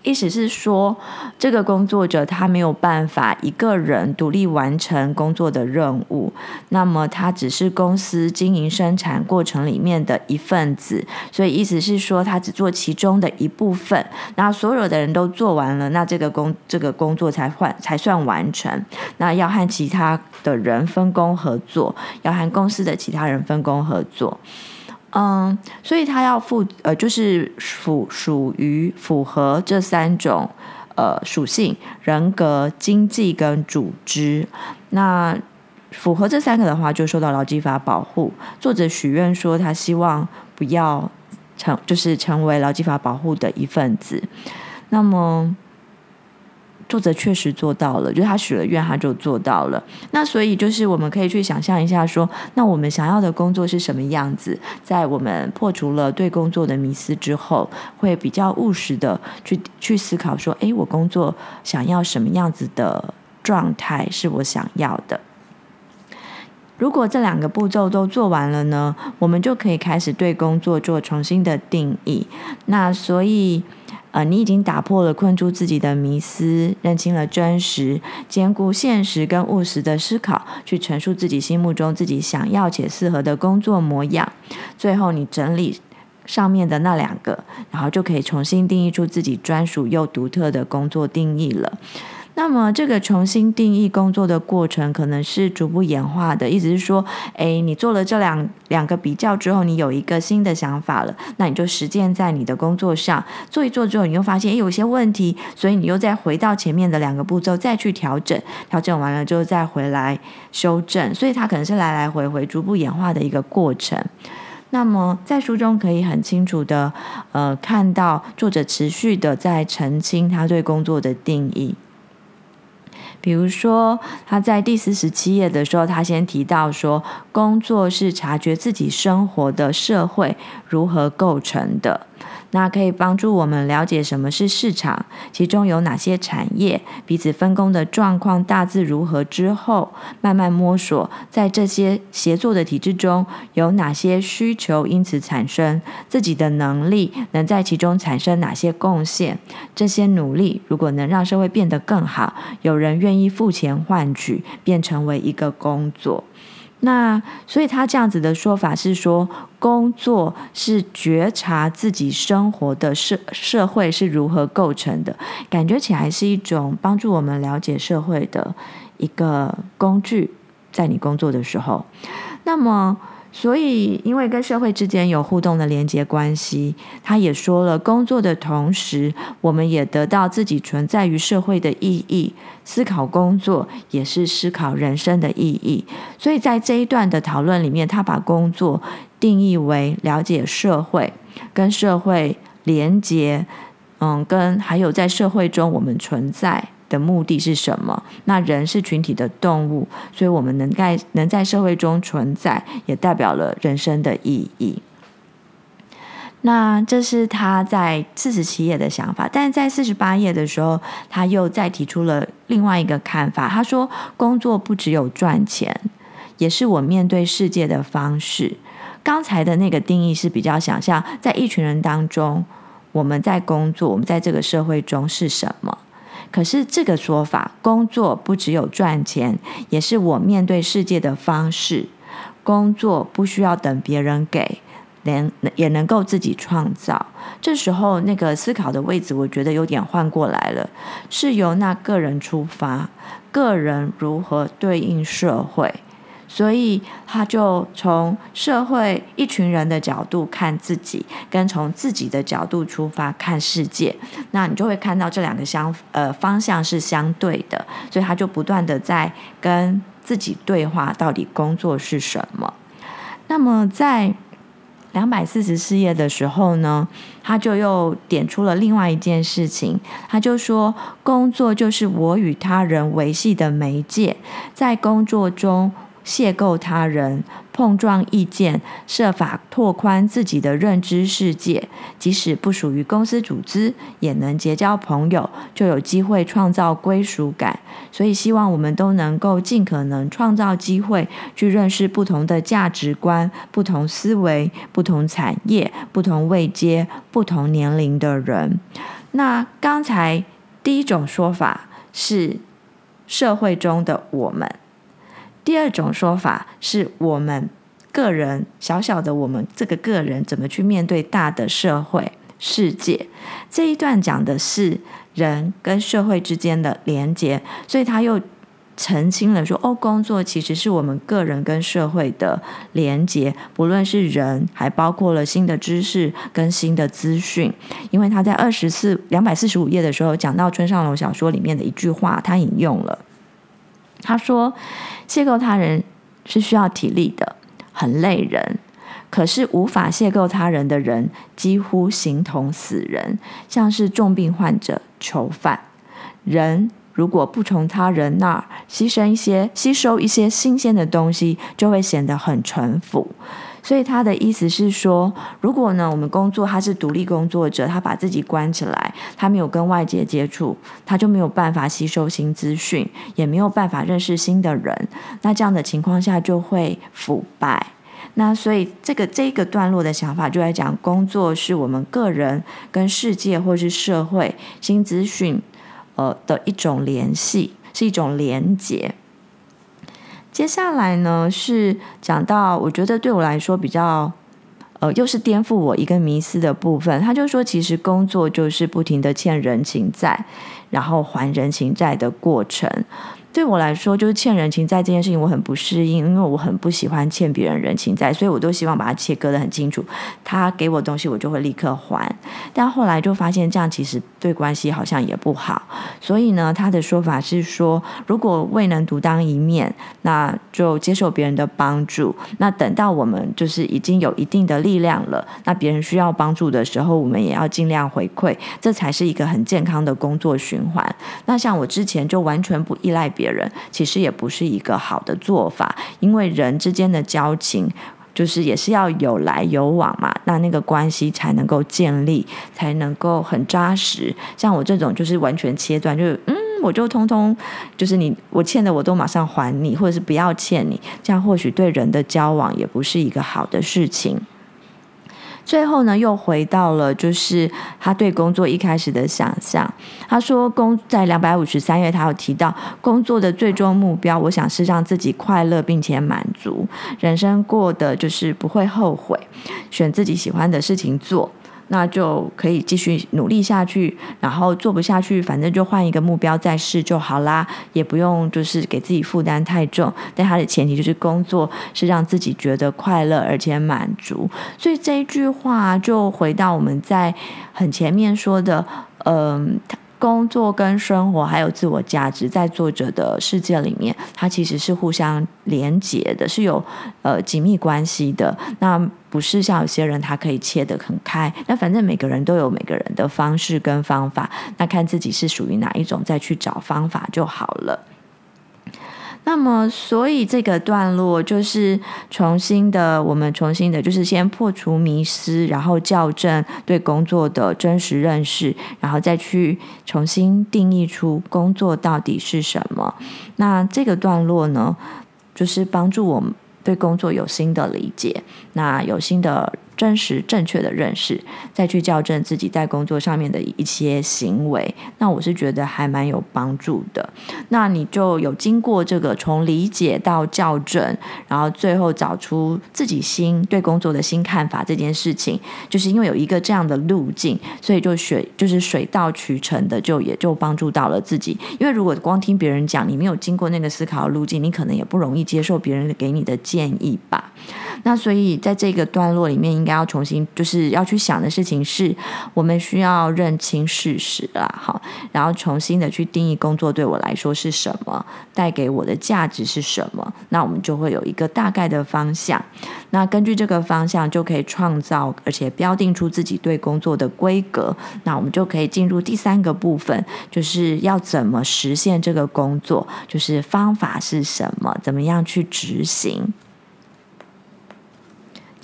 意思是说，这个工作者他没有办法一个人独立完成工作的任务，那么他只是公司经营生产过程里面的一份子，所以意思是说，他只做其中的一部分，那所有的人都做完了，那这个工这个工作才换才算完成。那要和其他的人分工合作，要和公司的其他人分工合作。嗯，所以他要符呃，就是符属于符合这三种呃属性：人格、经济跟组织。那符合这三个的话，就受到劳基法保护。作者许愿说，他希望不要成，就是成为劳基法保护的一份子。那么。作者确实做到了，就是他许了愿，他就做到了。那所以就是我们可以去想象一下说，说那我们想要的工作是什么样子？在我们破除了对工作的迷思之后，会比较务实的去去思考说，诶，我工作想要什么样子的状态是我想要的？如果这两个步骤都做完了呢，我们就可以开始对工作做重新的定义。那所以。呃，你已经打破了困住自己的迷思，认清了真实，兼顾现实跟务实的思考，去陈述自己心目中自己想要且适合的工作模样。最后，你整理上面的那两个，然后就可以重新定义出自己专属又独特的工作定义了。那么，这个重新定义工作的过程可能是逐步演化的，意思是说，诶，你做了这两两个比较之后，你有一个新的想法了，那你就实践在你的工作上，做一做之后，你又发现诶有些问题，所以你又再回到前面的两个步骤再去调整，调整完了之后再回来修正，所以它可能是来来回回逐步演化的一个过程。那么在书中可以很清楚的，呃，看到作者持续的在澄清他对工作的定义。比如说，他在第四十七页的时候，他先提到说，工作是察觉自己生活的社会如何构成的。那可以帮助我们了解什么是市场，其中有哪些产业，彼此分工的状况大致如何之后，慢慢摸索，在这些协作的体制中有哪些需求因此产生，自己的能力能在其中产生哪些贡献，这些努力如果能让社会变得更好，有人愿意付钱换取，便成为一个工作。那所以他这样子的说法是说，工作是觉察自己生活的社社会是如何构成的，感觉起来是一种帮助我们了解社会的一个工具，在你工作的时候，那么。所以，因为跟社会之间有互动的连接关系，他也说了，工作的同时，我们也得到自己存在于社会的意义。思考工作也是思考人生的意义。所以在这一段的讨论里面，他把工作定义为了解社会，跟社会连接，嗯，跟还有在社会中我们存在的目的是什么？那人是群体的动物，所以我们能在能在社会中存在，也代表了人生的意义。那这是他在四十七页的想法，但在四十八页的时候，他又再提出了另外一个看法。他说，工作不只有赚钱，也是我面对世界的方式。刚才的那个定义是比较想象，在一群人当中，我们在工作，我们在这个社会中是什么？可是这个说法，工作不只有赚钱，也是我面对世界的方式。工作不需要等别人给，能也能够自己创造。这时候那个思考的位置，我觉得有点换过来了，是由那个人出发，个人如何对应社会。所以他就从社会一群人的角度看自己，跟从自己的角度出发看世界，那你就会看到这两个相呃方向是相对的，所以他就不断的在跟自己对话，到底工作是什么？那么在两百四十四页的时候呢，他就又点出了另外一件事情，他就说工作就是我与他人维系的媒介，在工作中。邂逅他人，碰撞意见，设法拓宽自己的认知世界。即使不属于公司组织，也能结交朋友，就有机会创造归属感。所以，希望我们都能够尽可能创造机会，去认识不同的价值观、不同思维、不同产业、不同位阶、不同年龄的人。那刚才第一种说法是社会中的我们。第二种说法是我们个人小小的我们这个个人怎么去面对大的社会世界。这一段讲的是人跟社会之间的连接，所以他又澄清了说：“哦，工作其实是我们个人跟社会的连接，不论是人，还包括了新的知识跟新的资讯。”因为他在二十四两百四十五页的时候讲到村上龙小说里面的一句话，他引用了，他说。邂逅他人是需要体力的，很累人。可是无法邂逅他人的人，几乎形同死人，像是重病患者、囚犯。人如果不从他人那儿牺牲一些、吸收一些新鲜的东西，就会显得很淳朴。所以他的意思是说，如果呢，我们工作他是独立工作者，他把自己关起来，他没有跟外界接触，他就没有办法吸收新资讯，也没有办法认识新的人。那这样的情况下就会腐败。那所以这个这个段落的想法就在讲，工作是我们个人跟世界或是社会新资讯呃的一种联系，是一种连结。接下来呢，是讲到我觉得对我来说比较，呃，又是颠覆我一个迷思的部分。他就说，其实工作就是不停的欠人情债，然后还人情债的过程。对我来说，就是欠人情债这件事情，我很不适应，因为我很不喜欢欠别人人情债，所以我都希望把它切割得很清楚。他给我东西，我就会立刻还。但后来就发现，这样其实对关系好像也不好。所以呢，他的说法是说，如果未能独当一面，那就接受别人的帮助。那等到我们就是已经有一定的力量了，那别人需要帮助的时候，我们也要尽量回馈，这才是一个很健康的工作循环。那像我之前就完全不依赖别。别人其实也不是一个好的做法，因为人之间的交情就是也是要有来有往嘛，那那个关系才能够建立，才能够很扎实。像我这种就是完全切断，就是嗯，我就通通就是你我欠的我都马上还你，或者是不要欠你，这样或许对人的交往也不是一个好的事情。最后呢，又回到了就是他对工作一开始的想象。他说，工在两百五十三页，他有提到工作的最终目标，我想是让自己快乐并且满足，人生过得就是不会后悔，选自己喜欢的事情做。那就可以继续努力下去，然后做不下去，反正就换一个目标再试就好啦，也不用就是给自己负担太重。但他的前提就是工作是让自己觉得快乐而且满足。所以这一句话就回到我们在很前面说的，嗯。工作跟生活还有自我价值，在作者的世界里面，它其实是互相连结的，是有呃紧密关系的。那不是像有些人他可以切得很开。那反正每个人都有每个人的方式跟方法，那看自己是属于哪一种，再去找方法就好了。那么，所以这个段落就是重新的，我们重新的，就是先破除迷思，然后校正对工作的真实认识，然后再去重新定义出工作到底是什么。那这个段落呢，就是帮助我们对工作有新的理解，那有新的真实正确的认识，再去校正自己在工作上面的一些行为，那我是觉得还蛮有帮助的。那你就有经过这个从理解到校正，然后最后找出自己新对工作的新看法这件事情，就是因为有一个这样的路径，所以就水就是水到渠成的，就也就帮助到了自己。因为如果光听别人讲，你没有经过那个思考路径，你可能也不容易接受别人给你的建议吧。那所以在这个段落里面，应该要重新就是要去想的事情是，我们需要认清事实啦，好，然后重新的去定义工作对我来说是什么，带给我的价值是什么，那我们就会有一个大概的方向。那根据这个方向，就可以创造而且标定出自己对工作的规格。那我们就可以进入第三个部分，就是要怎么实现这个工作，就是方法是什么，怎么样去执行。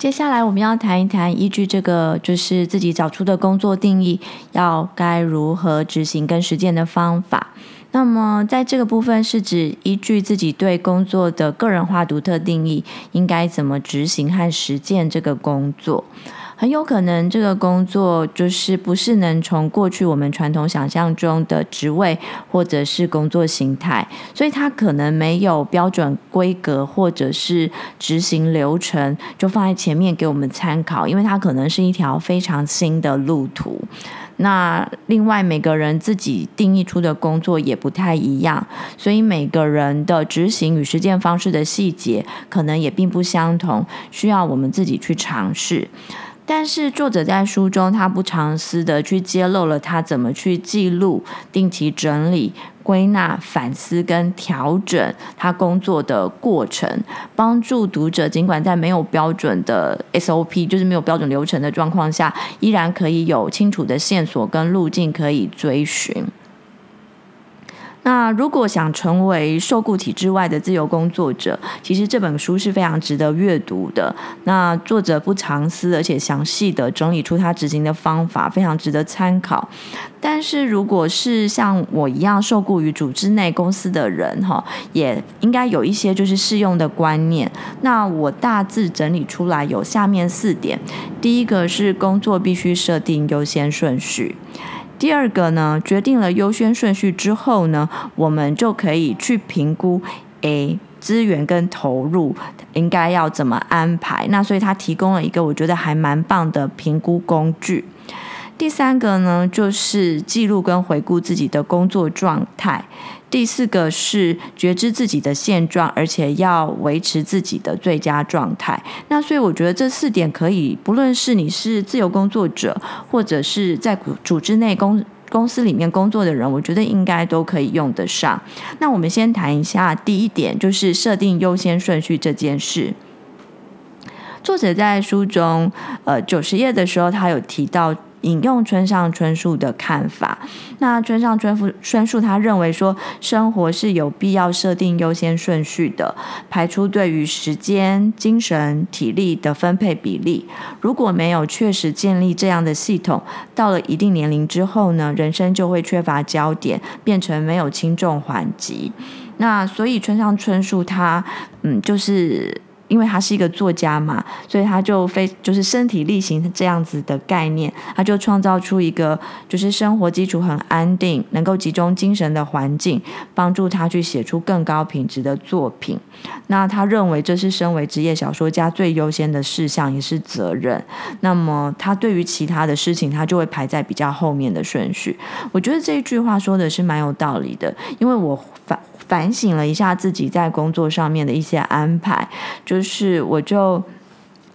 接下来我们要谈一谈，依据这个就是自己找出的工作定义，要该如何执行跟实践的方法。那么在这个部分是指依据自己对工作的个人化独特定义，应该怎么执行和实践这个工作。很有可能这个工作就是不是能从过去我们传统想象中的职位或者是工作形态，所以它可能没有标准规格或者是执行流程，就放在前面给我们参考，因为它可能是一条非常新的路途。那另外每个人自己定义出的工作也不太一样，所以每个人的执行与实践方式的细节可能也并不相同，需要我们自己去尝试。但是作者在书中，他不藏私的去揭露了他怎么去记录、定期整理、归纳、反思跟调整他工作的过程，帮助读者尽管在没有标准的 SOP，就是没有标准流程的状况下，依然可以有清楚的线索跟路径可以追寻。那如果想成为受雇体制外的自由工作者，其实这本书是非常值得阅读的。那作者不藏私，而且详细的整理出他执行的方法，非常值得参考。但是如果是像我一样受雇于组织内公司的人，哈，也应该有一些就是适用的观念。那我大致整理出来有下面四点：第一个是工作必须设定优先顺序。第二个呢，决定了优先顺序之后呢，我们就可以去评估，诶，资源跟投入应该要怎么安排。那所以他提供了一个我觉得还蛮棒的评估工具。第三个呢，就是记录跟回顾自己的工作状态。第四个是觉知自己的现状，而且要维持自己的最佳状态。那所以我觉得这四点可以，不论是你是自由工作者，或者是在组织内公公司里面工作的人，我觉得应该都可以用得上。那我们先谈一下第一点，就是设定优先顺序这件事。作者在书中，呃，九十页的时候，他有提到。引用村上春树的看法，那村上春树春树他认为说，生活是有必要设定优先顺序的，排出对于时间、精神、体力的分配比例。如果没有确实建立这样的系统，到了一定年龄之后呢，人生就会缺乏焦点，变成没有轻重缓急。那所以村上春树他嗯，就是。因为他是一个作家嘛，所以他就非就是身体力行这样子的概念，他就创造出一个就是生活基础很安定，能够集中精神的环境，帮助他去写出更高品质的作品。那他认为这是身为职业小说家最优先的事项，也是责任。那么他对于其他的事情，他就会排在比较后面的顺序。我觉得这一句话说的是蛮有道理的，因为我反。反省了一下自己在工作上面的一些安排，就是我就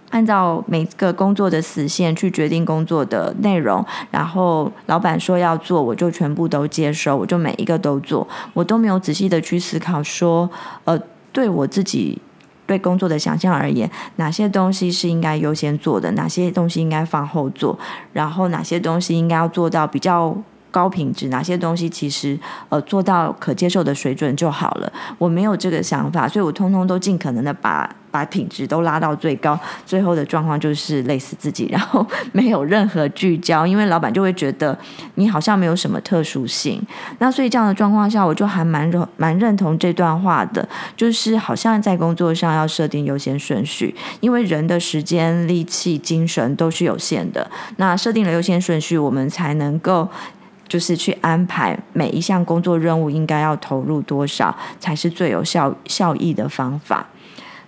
按照每个工作的死线去决定工作的内容，然后老板说要做，我就全部都接受，我就每一个都做，我都没有仔细的去思考说，呃，对我自己对工作的想象而言，哪些东西是应该优先做的，哪些东西应该放后做，然后哪些东西应该要做到比较。高品质，哪些东西其实呃做到可接受的水准就好了。我没有这个想法，所以我通通都尽可能的把。把品质都拉到最高，最后的状况就是累死自己，然后没有任何聚焦，因为老板就会觉得你好像没有什么特殊性。那所以这样的状况下，我就还蛮认蛮认同这段话的，就是好像在工作上要设定优先顺序，因为人的时间、力气、精神都是有限的。那设定了优先顺序，我们才能够就是去安排每一项工作任务应该要投入多少，才是最有效效益的方法。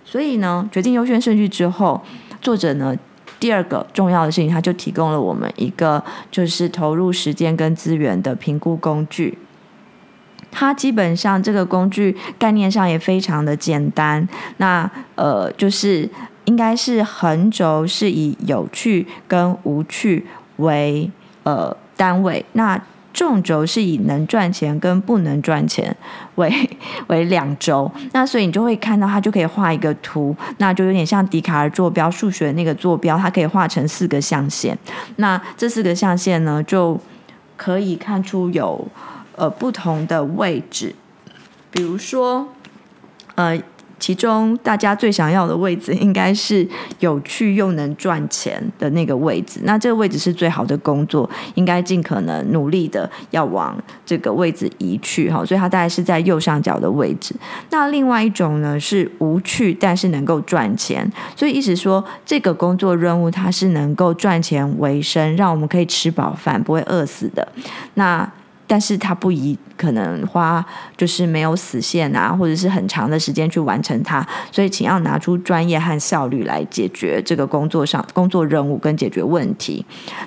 所以呢，决定优先顺序之后，作者呢，第二个重要的事情，他就提供了我们一个就是投入时间跟资源的评估工具。它基本上这个工具概念上也非常的简单。那呃，就是应该是横轴是以有趣跟无趣为呃单位。那纵轴是以能赚钱跟不能赚钱为 为两轴，那所以你就会看到它就可以画一个图，那就有点像笛卡尔坐标数学那个坐标，它可以画成四个象限。那这四个象限呢，就可以看出有呃不同的位置，比如说呃。其中大家最想要的位置应该是有趣又能赚钱的那个位置。那这个位置是最好的工作，应该尽可能努力的要往这个位置移去哈。所以它大概是在右上角的位置。那另外一种呢是无趣但是能够赚钱，所以意思说这个工作任务它是能够赚钱为生，让我们可以吃饱饭不会饿死的。那但是它不宜可能花就是没有死线啊，或者是很长的时间去完成它，所以请要拿出专业和效率来解决这个工作上工作任务跟解决问题。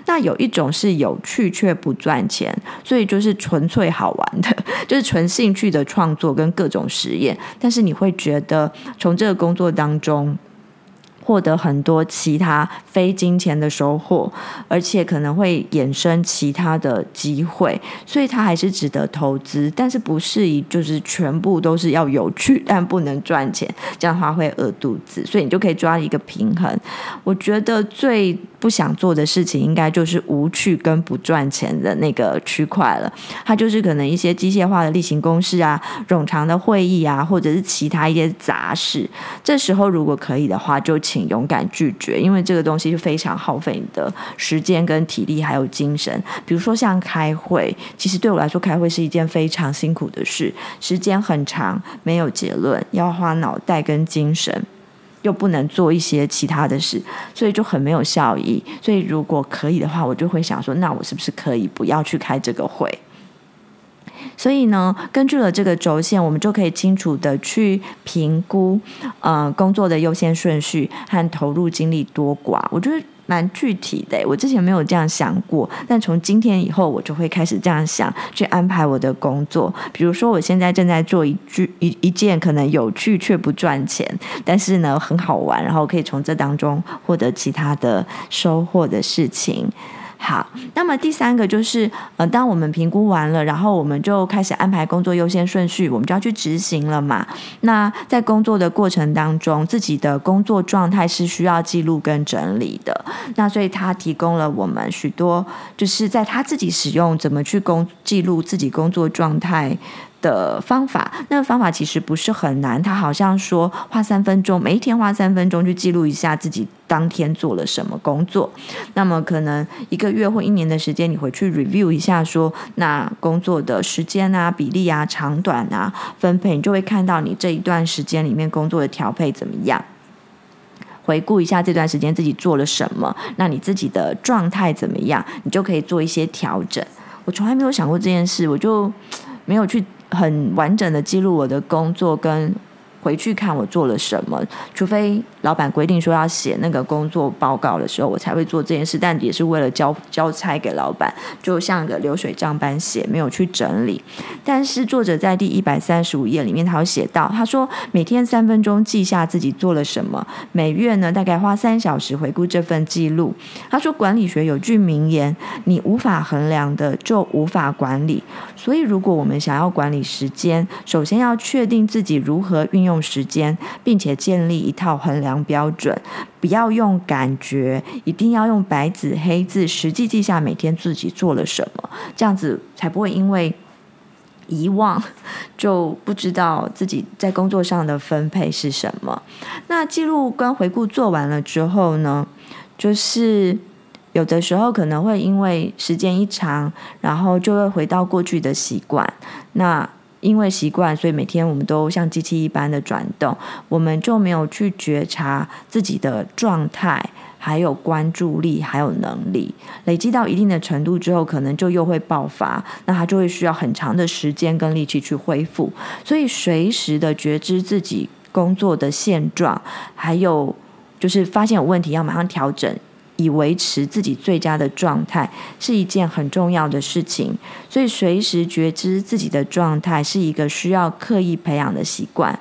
那有一种是有趣却不赚钱，所以就是纯粹好玩的，就是纯兴趣的创作跟各种实验，但是你会觉得从这个工作当中。获得很多其他非金钱的收获，而且可能会衍生其他的机会，所以它还是值得投资，但是不适宜就是全部都是要有趣，但不能赚钱，这样的话会饿肚子，所以你就可以抓一个平衡。我觉得最不想做的事情，应该就是无趣跟不赚钱的那个区块了。它就是可能一些机械化的例行公事啊，冗长的会议啊，或者是其他一些杂事。这时候如果可以的话，就请勇敢拒绝，因为这个东西是非常耗费你的时间跟体力还有精神。比如说像开会，其实对我来说，开会是一件非常辛苦的事，时间很长，没有结论，要花脑袋跟精神，又不能做一些其他的事，所以就很没有效益。所以如果可以的话，我就会想说，那我是不是可以不要去开这个会？所以呢，根据了这个轴线，我们就可以清楚地去评估，呃，工作的优先顺序和投入精力多寡。我觉得蛮具体的，我之前没有这样想过，但从今天以后，我就会开始这样想，去安排我的工作。比如说，我现在正在做一句一一件可能有趣却不赚钱，但是呢很好玩，然后可以从这当中获得其他的收获的事情。好，那么第三个就是，呃，当我们评估完了，然后我们就开始安排工作优先顺序，我们就要去执行了嘛。那在工作的过程当中，自己的工作状态是需要记录跟整理的。那所以他提供了我们许多，就是在他自己使用怎么去工记录自己工作状态的方法，那个方法其实不是很难。他好像说花三分钟，每一天花三分钟去记录一下自己当天做了什么工作。那么可能一个月或一年的时间，你回去 review 一下说，那工作的时间啊、比例啊、长短啊、分配，你就会看到你这一段时间里面工作的调配怎么样。回顾一下这段时间自己做了什么，那你自己的状态怎么样，你就可以做一些调整。我从来没有想过这件事，我就没有去。很完整的记录我的工作跟。回去看我做了什么，除非老板规定说要写那个工作报告的时候，我才会做这件事。但也是为了交交差给老板，就像个流水账般写，没有去整理。但是作者在第一百三十五页里面，他有写到，他说每天三分钟记下自己做了什么，每月呢大概花三小时回顾这份记录。他说管理学有句名言：你无法衡量的就无法管理。所以如果我们想要管理时间，首先要确定自己如何运用。用时间，并且建立一套衡量标准，不要用感觉，一定要用白纸黑字，实际记下每天自己做了什么，这样子才不会因为遗忘就不知道自己在工作上的分配是什么。那记录跟回顾做完了之后呢，就是。有的时候可能会因为时间一长，然后就会回到过去的习惯。那因为习惯，所以每天我们都像机器一般的转动，我们就没有去觉察自己的状态，还有关注力，还有能力。累积到一定的程度之后，可能就又会爆发，那它就会需要很长的时间跟力气去恢复。所以随时的觉知自己工作的现状，还有就是发现有问题要马上调整。以维持自己最佳的状态是一件很重要的事情，所以随时觉知自己的状态是一个需要刻意培养的习惯，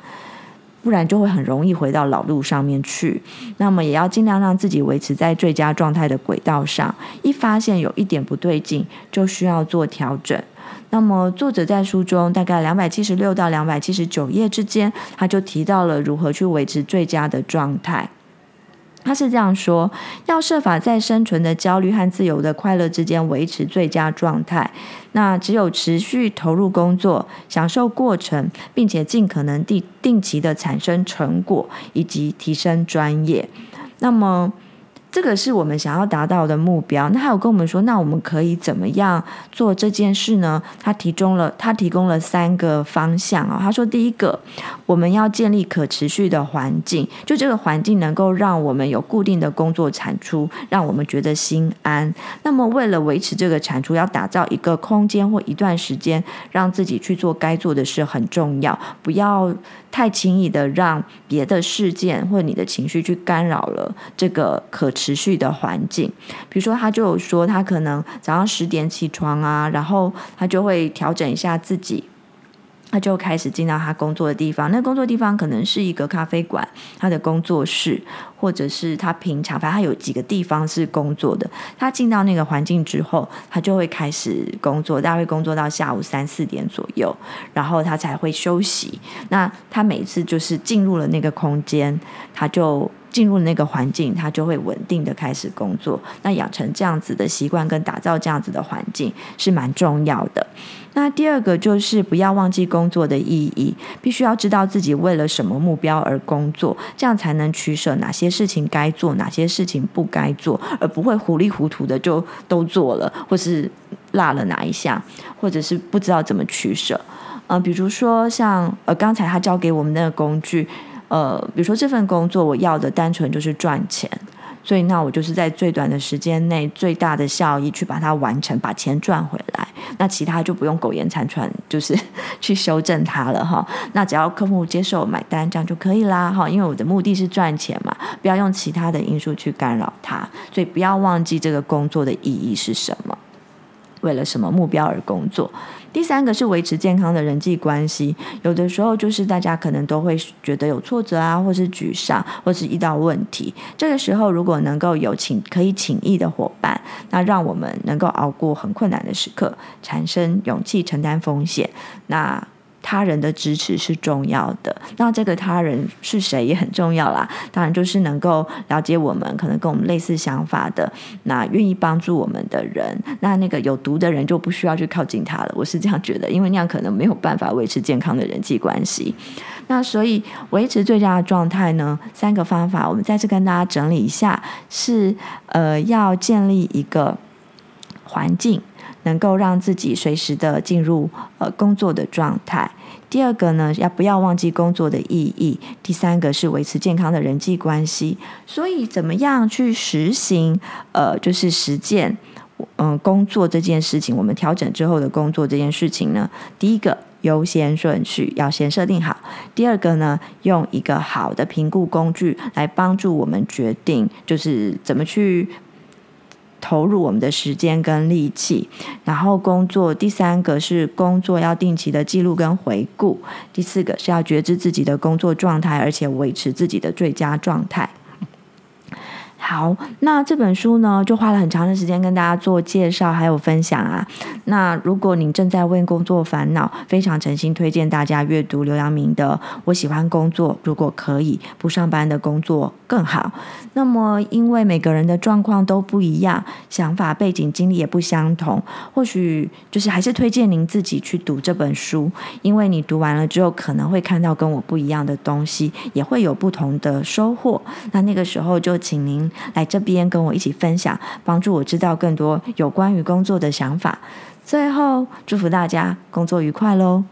不然就会很容易回到老路上面去。那么也要尽量让自己维持在最佳状态的轨道上，一发现有一点不对劲，就需要做调整。那么作者在书中大概两百七十六到两百七十九页之间，他就提到了如何去维持最佳的状态。他是这样说：要设法在生存的焦虑和自由的快乐之间维持最佳状态。那只有持续投入工作，享受过程，并且尽可能定定期的产生成果，以及提升专业。那么。这个是我们想要达到的目标。那还有跟我们说，那我们可以怎么样做这件事呢？他提供了他提供了三个方向啊。他说，第一个，我们要建立可持续的环境，就这个环境能够让我们有固定的工作产出，让我们觉得心安。那么，为了维持这个产出，要打造一个空间或一段时间，让自己去做该做的事很重要，不要太轻易的让别的事件或者你的情绪去干扰了这个可持续的环境。比如说，他就有说，他可能早上十点起床啊，然后他就会调整一下自己。他就开始进到他工作的地方，那工作地方可能是一个咖啡馆，他的工作室，或者是他平常，反正他有几个地方是工作的。他进到那个环境之后，他就会开始工作，大概会工作到下午三四点左右，然后他才会休息。那他每次就是进入了那个空间，他就。进入那个环境，他就会稳定的开始工作。那养成这样子的习惯跟打造这样子的环境是蛮重要的。那第二个就是不要忘记工作的意义，必须要知道自己为了什么目标而工作，这样才能取舍哪些事情该做，哪些事情不该做，而不会糊里糊涂的就都做了，或是落了哪一项，或者是不知道怎么取舍。嗯、呃，比如说像呃刚才他教给我们那个工具。呃，比如说这份工作，我要的单纯就是赚钱，所以那我就是在最短的时间内，最大的效益去把它完成，把钱赚回来。那其他就不用苟延残喘，就是 去修正它了哈。那只要客户接受买单，这样就可以啦哈。因为我的目的是赚钱嘛，不要用其他的因素去干扰它，所以不要忘记这个工作的意义是什么。为了什么目标而工作？第三个是维持健康的人际关系。有的时候就是大家可能都会觉得有挫折啊，或是沮丧，或是遇到问题。这个时候如果能够有请可以请益的伙伴，那让我们能够熬过很困难的时刻，产生勇气承担风险。那。他人的支持是重要的，那这个他人是谁也很重要啦。当然就是能够了解我们，可能跟我们类似想法的，那愿意帮助我们的人。那那个有毒的人就不需要去靠近他了。我是这样觉得，因为那样可能没有办法维持健康的人际关系。那所以维持最佳的状态呢，三个方法，我们再次跟大家整理一下：是呃，要建立一个环境。能够让自己随时的进入呃工作的状态。第二个呢，要不要忘记工作的意义？第三个是维持健康的人际关系。所以，怎么样去实行呃，就是实践嗯、工作这件事情？我们调整之后的工作这件事情呢？第一个优先顺序要先设定好。第二个呢，用一个好的评估工具来帮助我们决定，就是怎么去。投入我们的时间跟力气，然后工作。第三个是工作要定期的记录跟回顾。第四个是要觉知自己的工作状态，而且维持自己的最佳状态。好，那这本书呢，就花了很长的时间跟大家做介绍还有分享啊。那如果您正在为工作烦恼，非常诚心推荐大家阅读刘阳明的《我喜欢工作，如果可以不上班的工作更好》。那么，因为每个人的状况都不一样，想法、背景、经历也不相同，或许就是还是推荐您自己去读这本书，因为你读完了之后，可能会看到跟我不一样的东西，也会有不同的收获。那那个时候就请您。来这边跟我一起分享帮助我知道更多有关于工作的想法。最后祝福大家工作愉快喽。